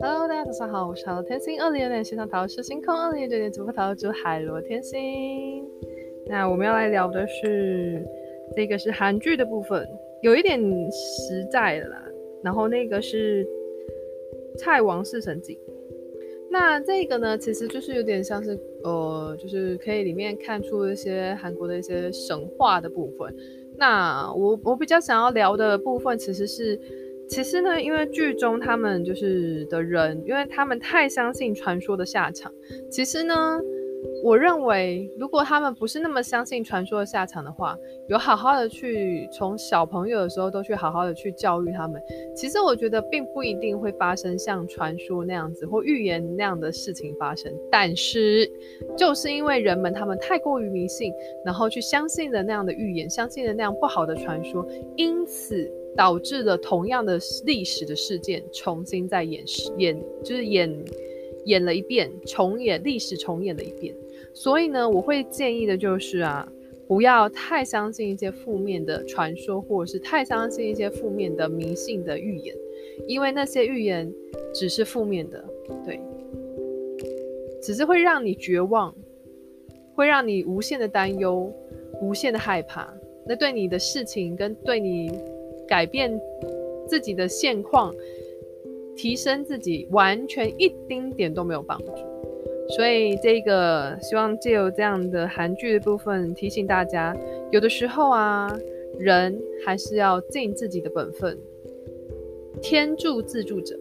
Hello，大家早上好，我是海螺天星，二零二零线上塔罗师星空，二零二九年主播桃主海螺天星。那我们要来聊的是这个是韩剧的部分，有一点实在的啦。然后那个是《蔡王侍臣记》，那这个呢，其实就是有点像是呃，就是可以里面看出一些韩国的一些神话的部分。那我我比较想要聊的部分，其实是。其实呢，因为剧中他们就是的人，因为他们太相信传说的下场。其实呢，我认为如果他们不是那么相信传说的下场的话，有好好的去从小朋友的时候都去好好的去教育他们。其实我觉得并不一定会发生像传说那样子或预言那样的事情发生。但是就是因为人们他们太过于迷信，然后去相信了那样的预言，相信了那样不好的传说，因此。导致了同样的历史的事件重新再演演，就是演演了一遍，重演历史重演了一遍。所以呢，我会建议的就是啊，不要太相信一些负面的传说，或者是太相信一些负面的迷信的预言，因为那些预言只是负面的，对，只是会让你绝望，会让你无限的担忧，无限的害怕。那对你的事情跟对你。改变自己的现况，提升自己，完全一丁点都没有帮助。所以，这个希望借由这样的韩剧的部分，提醒大家，有的时候啊，人还是要尽自己的本分。天助自助者。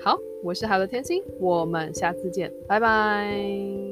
好，我是海螺天星，我们下次见，拜拜。